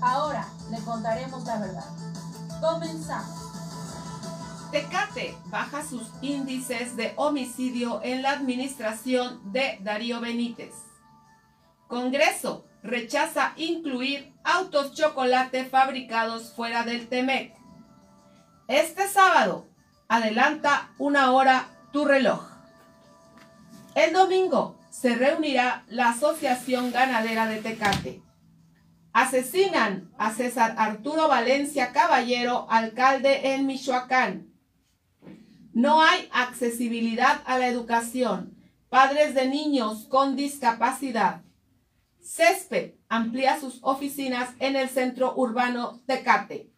Ahora le contaremos la verdad. Comenzamos. Tecate baja sus índices de homicidio en la administración de Darío Benítez. Congreso rechaza incluir autos chocolate fabricados fuera del TEMEC. Este sábado, adelanta una hora tu reloj. El domingo se reunirá la Asociación Ganadera de Tecate. Asesinan a César Arturo Valencia Caballero, alcalde en Michoacán. No hay accesibilidad a la educación. Padres de niños con discapacidad. Césped amplía sus oficinas en el centro urbano Tecate.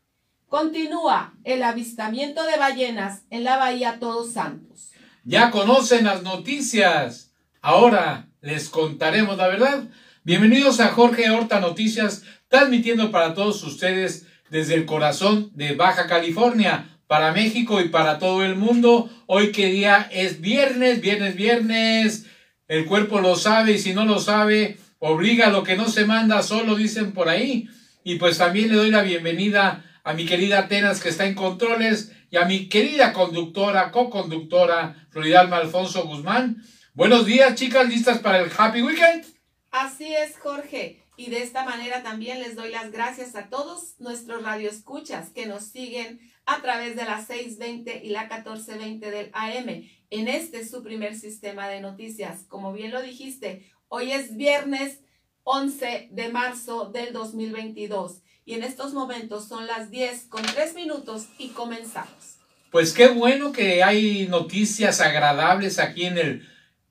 Continúa el avistamiento de ballenas en la bahía Todos Santos. Ya conocen las noticias. Ahora les contaremos la verdad. Bienvenidos a Jorge Horta Noticias, transmitiendo para todos ustedes desde el corazón de Baja California, para México y para todo el mundo. Hoy que día es viernes, viernes, viernes. El cuerpo lo sabe y si no lo sabe, obliga lo que no se manda, solo dicen por ahí. Y pues también le doy la bienvenida a mi querida Atenas que está en controles y a mi querida conductora, co-conductora Floridalma Alfonso Guzmán. Buenos días, chicas, listas para el Happy Weekend. Así es, Jorge. Y de esta manera también les doy las gracias a todos nuestros radioescuchas que nos siguen a través de las 620 y la 1420 del AM en este su primer sistema de noticias. Como bien lo dijiste, hoy es viernes 11 de marzo del 2022 y en estos momentos son las 10 con 3 minutos y comenzamos. Pues qué bueno que hay noticias agradables aquí en el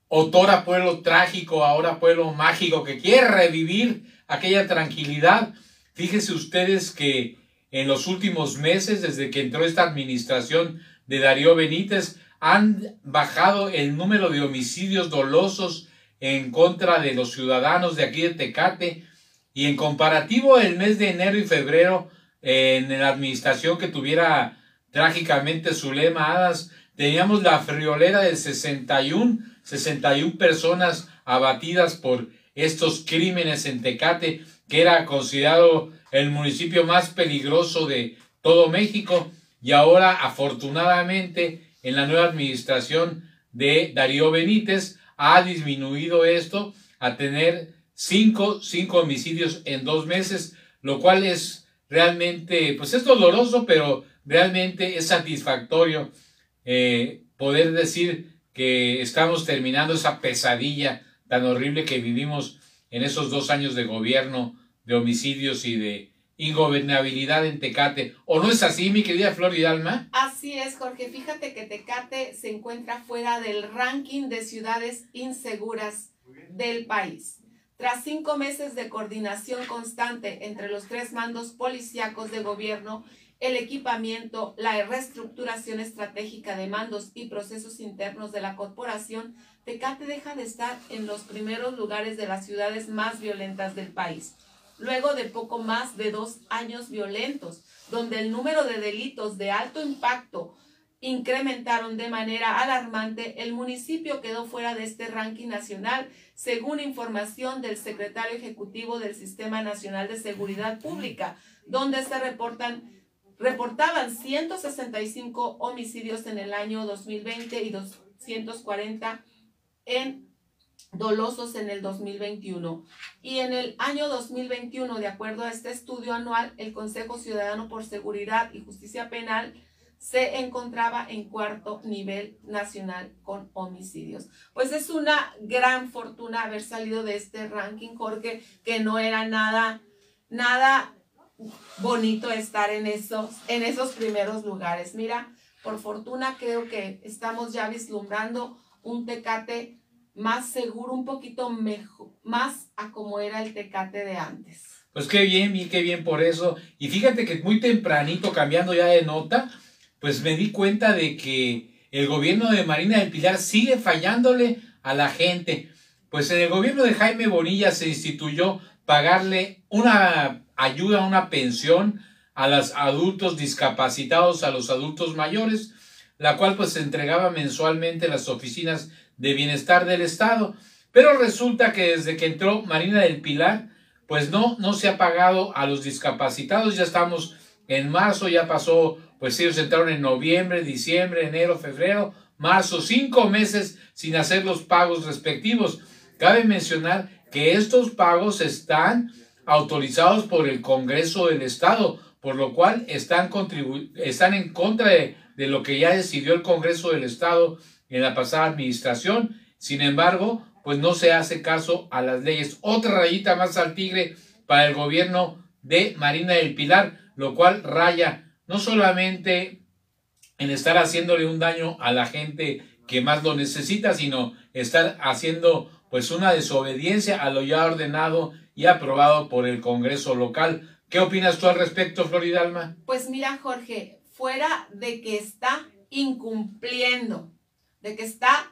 Otora Pueblo Trágico, ahora Pueblo Mágico, que quiere revivir aquella tranquilidad. Fíjense ustedes que en los últimos meses, desde que entró esta administración de Darío Benítez, han bajado el número de homicidios dolosos en contra de los ciudadanos de aquí de Tecate y en comparativo el mes de enero y febrero, en la administración que tuviera trágicamente Zulema Hadas, teníamos la friolera de 61, 61 personas abatidas por estos crímenes en Tecate, que era considerado el municipio más peligroso de todo México. Y ahora, afortunadamente, en la nueva administración de Darío Benítez, ha disminuido esto a tener cinco, cinco homicidios en dos meses, lo cual es realmente, pues es doloroso, pero realmente es satisfactorio eh, poder decir que estamos terminando esa pesadilla tan horrible que vivimos en esos dos años de gobierno de homicidios y de ingobernabilidad en Tecate. ¿O no es así, mi querida Flor Hidalma? Así es, Jorge. Fíjate que Tecate se encuentra fuera del ranking de ciudades inseguras del país. Tras cinco meses de coordinación constante entre los tres mandos policíacos de gobierno, el equipamiento, la reestructuración estratégica de mandos y procesos internos de la corporación, Tecate deja de estar en los primeros lugares de las ciudades más violentas del país. Luego de poco más de dos años violentos, donde el número de delitos de alto impacto incrementaron de manera alarmante, el municipio quedó fuera de este ranking nacional, según información del secretario ejecutivo del Sistema Nacional de Seguridad Pública, donde se reportan reportaban 165 homicidios en el año 2020 y 240 en dolosos en el 2021. Y en el año 2021, de acuerdo a este estudio anual, el Consejo Ciudadano por Seguridad y Justicia Penal se encontraba en cuarto nivel nacional con homicidios. Pues es una gran fortuna haber salido de este ranking, Jorge, que no era nada, nada bonito estar en esos, en esos primeros lugares. Mira, por fortuna creo que estamos ya vislumbrando un tecate más seguro, un poquito mejor, más a como era el tecate de antes. Pues qué bien, bien, qué bien por eso. Y fíjate que muy tempranito, cambiando ya de nota, pues me di cuenta de que el gobierno de Marina del Pilar sigue fallándole a la gente. Pues en el gobierno de Jaime Bonilla se instituyó pagarle una ayuda, una pensión a los adultos discapacitados, a los adultos mayores, la cual pues se entregaba mensualmente en las oficinas de bienestar del Estado. Pero resulta que desde que entró Marina del Pilar, pues no, no se ha pagado a los discapacitados. Ya estamos en marzo, ya pasó, pues ellos entraron en noviembre, diciembre, enero, febrero, marzo, cinco meses sin hacer los pagos respectivos. Cabe mencionar que estos pagos están autorizados por el Congreso del Estado, por lo cual están, están en contra de, de lo que ya decidió el Congreso del Estado en la pasada administración. Sin embargo, pues no se hace caso a las leyes. Otra rayita más al tigre para el gobierno de Marina del Pilar, lo cual raya no solamente en estar haciéndole un daño a la gente que más lo necesita, sino estar haciendo pues una desobediencia a lo ya ordenado y aprobado por el Congreso local. ¿Qué opinas tú al respecto, Floridalma? Pues mira, Jorge, fuera de que está incumpliendo, de que está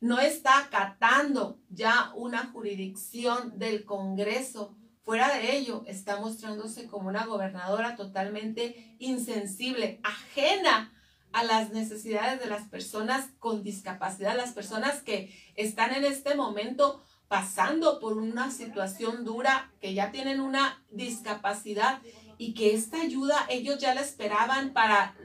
no está acatando ya una jurisdicción del Congreso. Fuera de ello, está mostrándose como una gobernadora totalmente insensible, ajena a las necesidades de las personas con discapacidad, las personas que están en este momento pasando por una situación dura, que ya tienen una discapacidad y que esta ayuda ellos ya la esperaban para,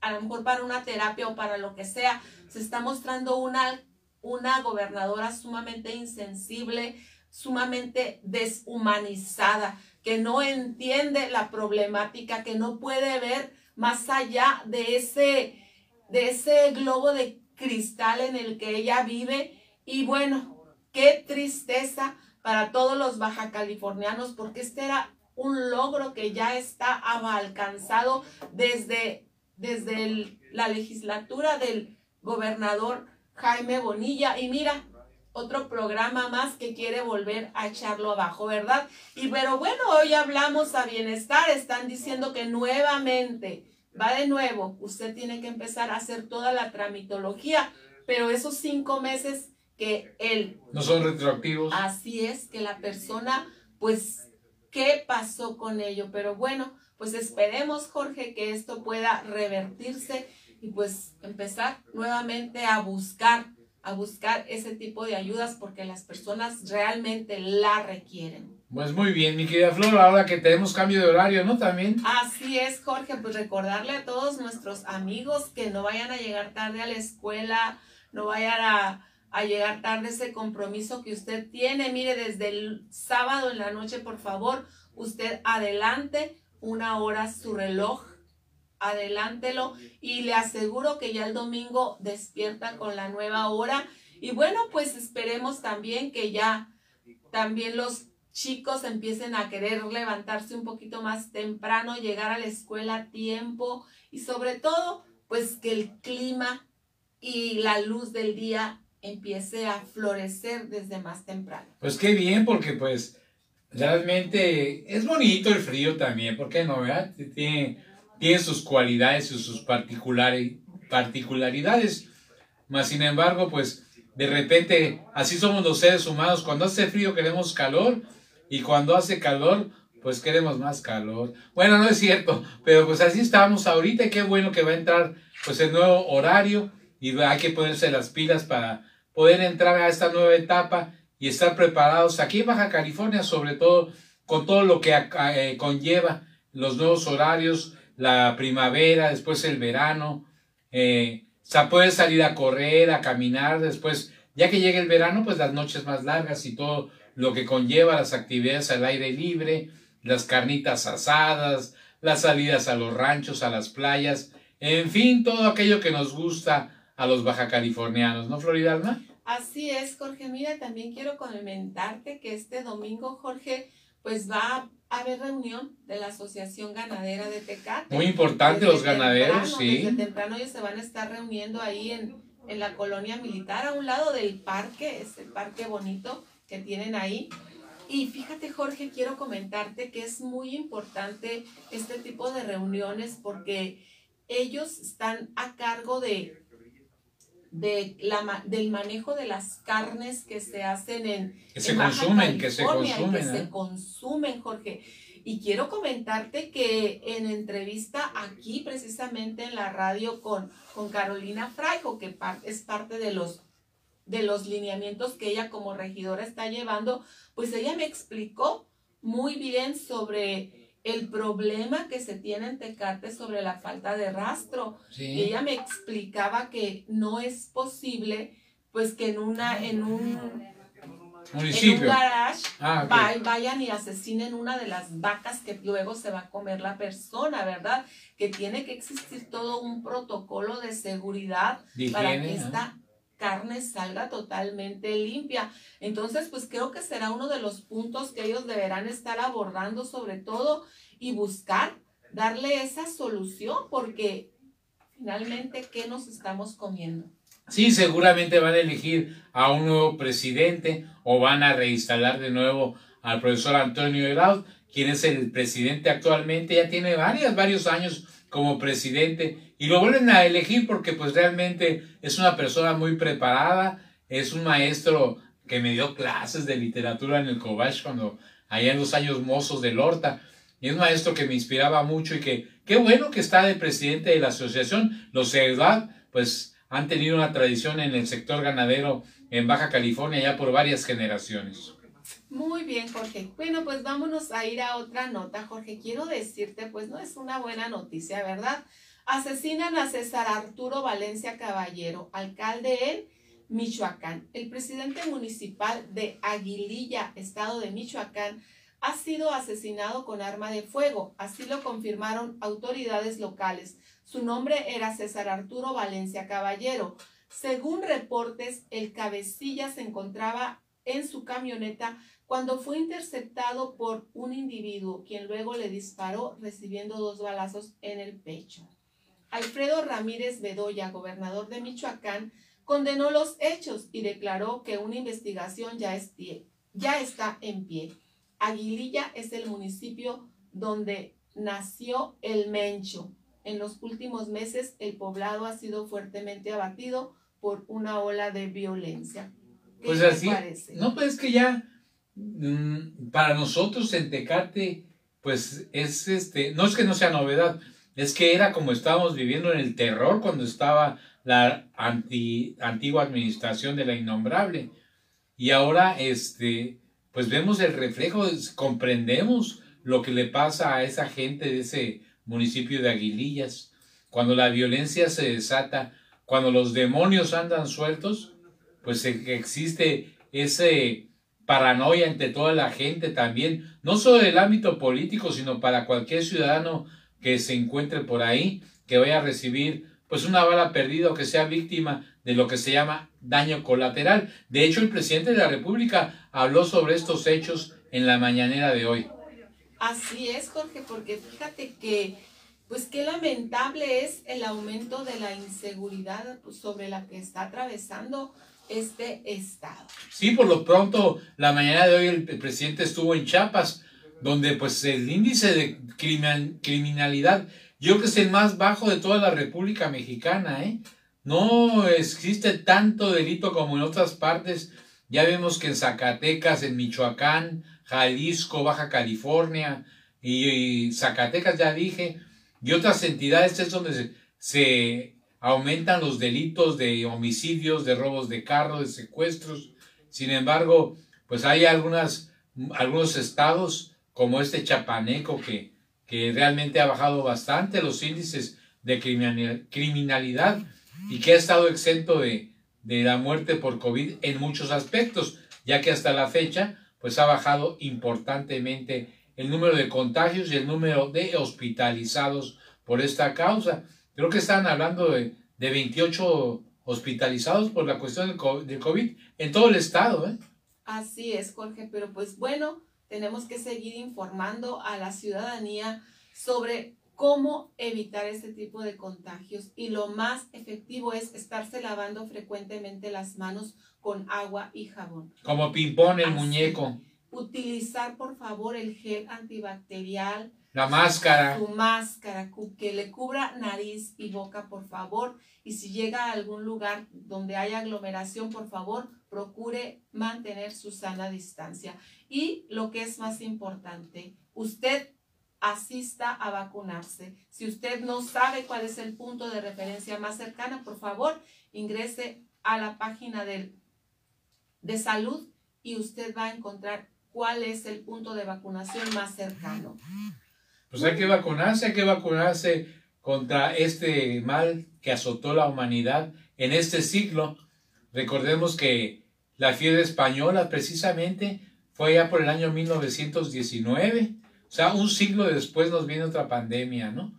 a lo mejor para una terapia o para lo que sea. Se está mostrando una, una gobernadora sumamente insensible, sumamente deshumanizada, que no entiende la problemática, que no puede ver más allá de ese, de ese globo de cristal en el que ella vive. Y bueno, qué tristeza para todos los baja californianos, porque este era un logro que ya está alcanzado desde, desde la legislatura del gobernador Jaime Bonilla. Y mira, otro programa más que quiere volver a echarlo abajo, ¿verdad? Y pero bueno, hoy hablamos a bienestar, están diciendo que nuevamente, va de nuevo, usted tiene que empezar a hacer toda la tramitología, pero esos cinco meses que él... No son retroactivos. Así es, que la persona, pues, ¿qué pasó con ello? Pero bueno, pues esperemos, Jorge, que esto pueda revertirse y pues empezar nuevamente a buscar a buscar ese tipo de ayudas porque las personas realmente la requieren. Pues muy bien, mi querida Flor, ahora que tenemos cambio de horario, ¿no? También. Así es, Jorge, pues recordarle a todos nuestros amigos que no vayan a llegar tarde a la escuela, no vayan a, a llegar tarde ese compromiso que usted tiene. Mire, desde el sábado en la noche, por favor, usted adelante una hora su reloj adelántelo y le aseguro que ya el domingo despierta con la nueva hora. Y bueno, pues esperemos también que ya también los chicos empiecen a querer levantarse un poquito más temprano, llegar a la escuela a tiempo y sobre todo, pues que el clima y la luz del día empiece a florecer desde más temprano. Pues qué bien, porque pues realmente es bonito el frío también, ¿por qué no? ¿verdad? Tiene tiene sus cualidades y sus particularidades. Mas, sin embargo, pues de repente así somos los seres humanos. Cuando hace frío queremos calor y cuando hace calor pues queremos más calor. Bueno, no es cierto, pero pues así estamos ahorita qué bueno que va a entrar pues el nuevo horario y hay que ponerse las pilas para poder entrar a esta nueva etapa y estar preparados aquí en Baja California, sobre todo con todo lo que eh, conlleva los nuevos horarios, la primavera, después el verano, eh, o puede salir a correr, a caminar, después, ya que llegue el verano, pues las noches más largas y todo lo que conlleva las actividades al aire libre, las carnitas asadas, las salidas a los ranchos, a las playas, en fin, todo aquello que nos gusta a los baja californianos, ¿no, Florida Alma? Así es, Jorge. Mira, también quiero comentarte que este domingo, Jorge, pues va a haber reunión de la Asociación Ganadera de Tecate. Muy importante los ganaderos, sí. Desde temprano ellos se van a estar reuniendo ahí en, en la colonia militar, a un lado del parque, ese parque bonito que tienen ahí. Y fíjate, Jorge, quiero comentarte que es muy importante este tipo de reuniones porque ellos están a cargo de de la, del manejo de las carnes que se hacen en, que se consumen, que se consumen, que se ¿eh? consumen, Jorge. Y quiero comentarte que en entrevista aquí, precisamente en la radio con, con Carolina Fraijo, que es parte de los, de los lineamientos que ella como regidora está llevando, pues ella me explicó muy bien sobre el problema que se tiene en Tecate sobre la falta de rastro. Sí. Y ella me explicaba que no es posible, pues que en una, en un, en un Municipio. garage Ah, vayan y asesinen una de las vacas que luego se va a comer la persona, ¿verdad? Que tiene que existir todo un protocolo de seguridad para que ¿no? esta carne salga totalmente limpia. Entonces, pues creo que será uno de los puntos que ellos deberán estar abordando sobre todo y buscar darle esa solución porque finalmente, ¿qué nos estamos comiendo? Sí, seguramente van a elegir a un nuevo presidente o van a reinstalar de nuevo al profesor Antonio Erauz, quien es el presidente actualmente, ya tiene varias, varios años como presidente y lo vuelven a elegir porque pues realmente es una persona muy preparada, es un maestro que me dio clases de literatura en el Cobach cuando allá en los años mozos del Horta y es un maestro que me inspiraba mucho y que qué bueno que está de presidente de la asociación, los Eudad, pues han tenido una tradición en el sector ganadero en Baja California ya por varias generaciones. Muy bien, Jorge. Bueno, pues vámonos a ir a otra nota, Jorge. Quiero decirte, pues no es una buena noticia, ¿verdad? Asesinan a César Arturo Valencia Caballero, alcalde en Michoacán. El presidente municipal de Aguililla, estado de Michoacán, ha sido asesinado con arma de fuego. Así lo confirmaron autoridades locales. Su nombre era César Arturo Valencia Caballero. Según reportes, el cabecilla se encontraba en su camioneta cuando fue interceptado por un individuo, quien luego le disparó recibiendo dos balazos en el pecho. Alfredo Ramírez Bedoya, gobernador de Michoacán, condenó los hechos y declaró que una investigación ya, es pie- ya está en pie. Aguililla es el municipio donde nació el Mencho. En los últimos meses el poblado ha sido fuertemente abatido por una ola de violencia. ¿Qué Pues así, parece? no, pues es que ya mm, para nosotros en Tecate, pues es este, no es que no sea novedad, es que era como estábamos viviendo en el terror cuando estaba la anti, antigua administración de la innombrable. Y ahora, este, pues vemos el reflejo, comprendemos lo que le pasa a esa gente de ese municipio de Aguilillas, cuando la violencia se desata, cuando los demonios andan sueltos, pues e- existe ese paranoia entre toda la gente también, no solo del ámbito político, sino para cualquier ciudadano que se encuentre por ahí, que vaya a recibir pues una bala perdida o que sea víctima de lo que se llama daño colateral. De hecho, el presidente de la República habló sobre estos hechos en la mañanera de hoy. Así es, Jorge, porque fíjate que, pues qué lamentable es el aumento de la inseguridad pues, sobre la que está atravesando este estado. Sí, por lo pronto, la mañana de hoy el, el presidente estuvo en Chiapas, donde pues el índice de crimin- criminalidad, yo creo que es el más bajo de toda la República Mexicana, ¿eh? No existe tanto delito como en otras partes. Ya vemos que en Zacatecas, en Michoacán, Jalisco, Baja California y, y Zacatecas, ya dije, y otras entidades es donde se, se aumentan los delitos de homicidios, de robos de carro, de secuestros. Sin embargo, pues hay algunas, algunos estados como este chapaneco que, que realmente ha bajado bastante los índices de criminal- criminalidad y que ha estado exento de, de la muerte por COVID en muchos aspectos, ya que hasta la fecha pues ha bajado importantemente el número de contagios y el número de hospitalizados por esta causa. Creo que están hablando de, de 28 hospitalizados por la cuestión del COVID en todo el estado. ¿eh? Así es, Jorge, pero pues bueno, tenemos que seguir informando a la ciudadanía sobre cómo evitar este tipo de contagios y lo más efectivo es estarse lavando frecuentemente las manos con agua y jabón. Como ping-pong el Así. muñeco, Utilizar por favor el gel antibacterial, la máscara. su máscara que le cubra nariz y boca por favor y si llega a algún lugar donde haya aglomeración por favor procure mantener su sana distancia y lo que es más importante usted asista a vacunarse si usted no sabe cuál es el punto de referencia más cercana por favor ingrese a la página del, de salud y usted va a encontrar cuál es el punto de vacunación más cercano. Pues hay que vacunarse, hay que vacunarse contra este mal que azotó la humanidad en este siglo. Recordemos que la fiebre española precisamente fue ya por el año 1919. O sea, un siglo después nos viene otra pandemia, ¿no?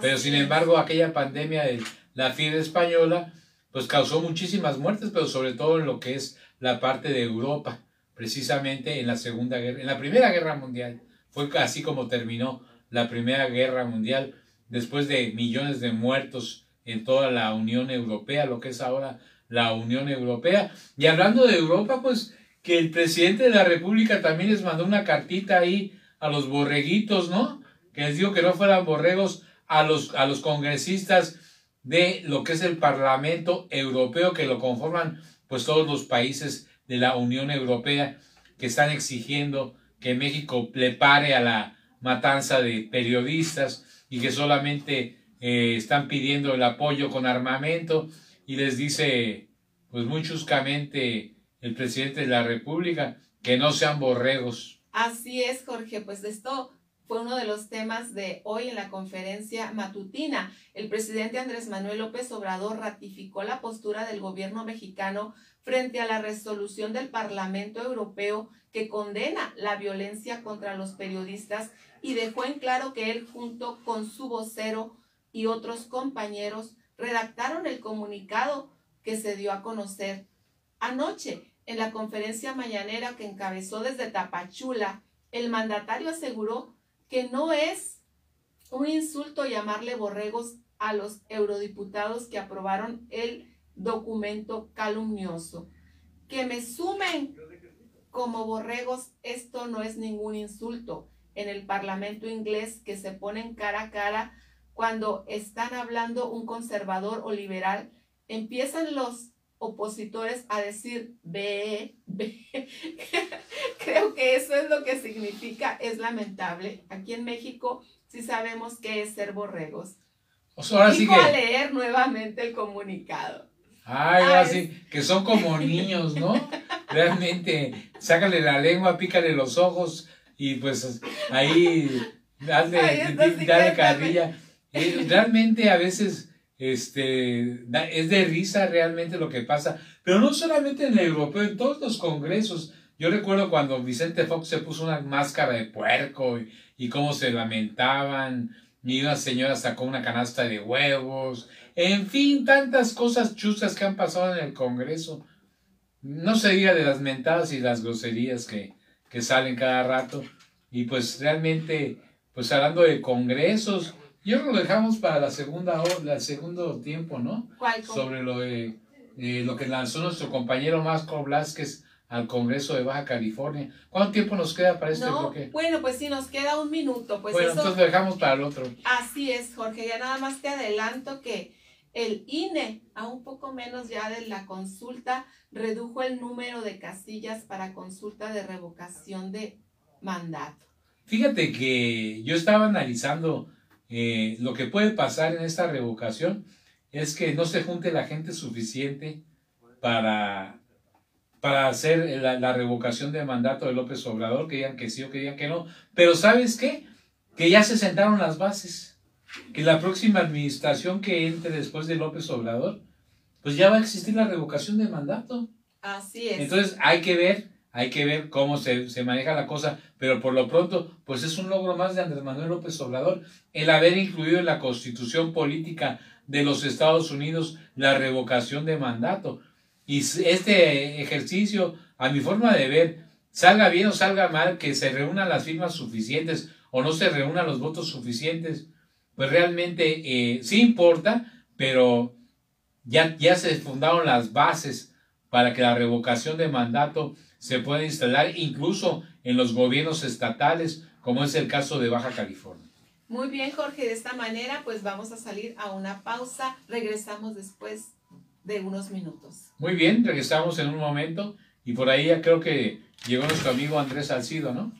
Pero sin embargo, aquella pandemia de la fiebre española, pues causó muchísimas muertes, pero sobre todo en lo que es la parte de Europa, precisamente en la Segunda Guerra, en la Primera Guerra Mundial. Fue así como terminó la Primera Guerra Mundial, después de millones de muertos en toda la Unión Europea, lo que es ahora la Unión Europea. Y hablando de Europa, pues que el presidente de la República también les mandó una cartita ahí a los borreguitos, ¿no? Que les dijo que no fueran borregos a los, a los congresistas de lo que es el Parlamento Europeo, que lo conforman pues todos los países de la Unión Europea que están exigiendo que México le pare a la matanza de periodistas y que solamente eh, están pidiendo el apoyo con armamento y les dice pues muy chuscamente el presidente de la República que no sean borregos. Así es, Jorge, pues esto fue uno de los temas de hoy en la conferencia matutina. El presidente Andrés Manuel López Obrador ratificó la postura del gobierno mexicano frente a la resolución del Parlamento Europeo que condena la violencia contra los periodistas y dejó en claro que él junto con su vocero y otros compañeros redactaron el comunicado que se dio a conocer anoche en la conferencia mañanera que encabezó desde Tapachula. El mandatario aseguró que no es un insulto llamarle borregos a los eurodiputados que aprobaron el documento calumnioso. Que me sumen como borregos, esto no es ningún insulto. En el Parlamento inglés que se ponen cara a cara cuando están hablando un conservador o liberal, empiezan los opositores a decir ve, ve. Creo que eso es lo que significa, es lamentable. Aquí en México sí sabemos qué es ser borregos. O sea, ahora sí que... a leer nuevamente el comunicado. Ay, ahora sí, que son como niños, ¿no? Realmente, sácale la lengua, pícale los ojos y pues ahí dale, dale carrilla. Realmente a veces este, es de risa realmente lo que pasa, pero no solamente en el europeo, en todos los congresos. Yo recuerdo cuando Vicente Fox se puso una máscara de puerco y, cómo se lamentaban, y una señora sacó una canasta de huevos, en fin, tantas cosas chuscas que han pasado en el Congreso. No se diga de las mentadas y las groserías que, que salen cada rato. Y pues realmente, pues hablando de congresos, yo lo dejamos para la segunda el segundo tiempo, ¿no? ¿Cuál? Sobre lo de lo que lanzó nuestro compañero Marco Blasquez al Congreso de Baja California. ¿Cuánto tiempo nos queda para este no, bloque? Bueno, pues sí, nos queda un minuto. Pues bueno, entonces lo dejamos para el otro. Así es, Jorge. Ya nada más te adelanto que el INE, a un poco menos ya de la consulta, redujo el número de casillas para consulta de revocación de mandato. Fíjate que yo estaba analizando eh, lo que puede pasar en esta revocación es que no se junte la gente suficiente para, para hacer la, la, revocación de mandato de López Obrador, que digan que sí o que digan que no. Pero ¿sabes qué? Que ya se sentaron las bases. Que la próxima administración que entre después de López Obrador, pues ya va a existir la revocación de mandato. Así es. Entonces hay que ver, hay que ver cómo se, se, maneja la cosa, pero por lo pronto, pues es un logro más de Andrés Manuel López Obrador el haber incluido en la constitución política de los Estados Unidos la revocación de mandato. Y este ejercicio, a mi forma de ver, salga bien o salga mal, que se reúnan las firmas suficientes o no se reúnan los votos suficientes, pues realmente eh, sí importa, pero ya, ya se fundaron las bases para que la revocación de mandato se pueda instalar incluso en los gobiernos estatales, como es el caso de Baja California. Muy bien, Jorge, de esta manera pues vamos a salir a una pausa. Regresamos después de unos minutos. Muy bien, regresamos en un momento y por ahí ya creo que llegó nuestro amigo Andrés Salcido, ¿no?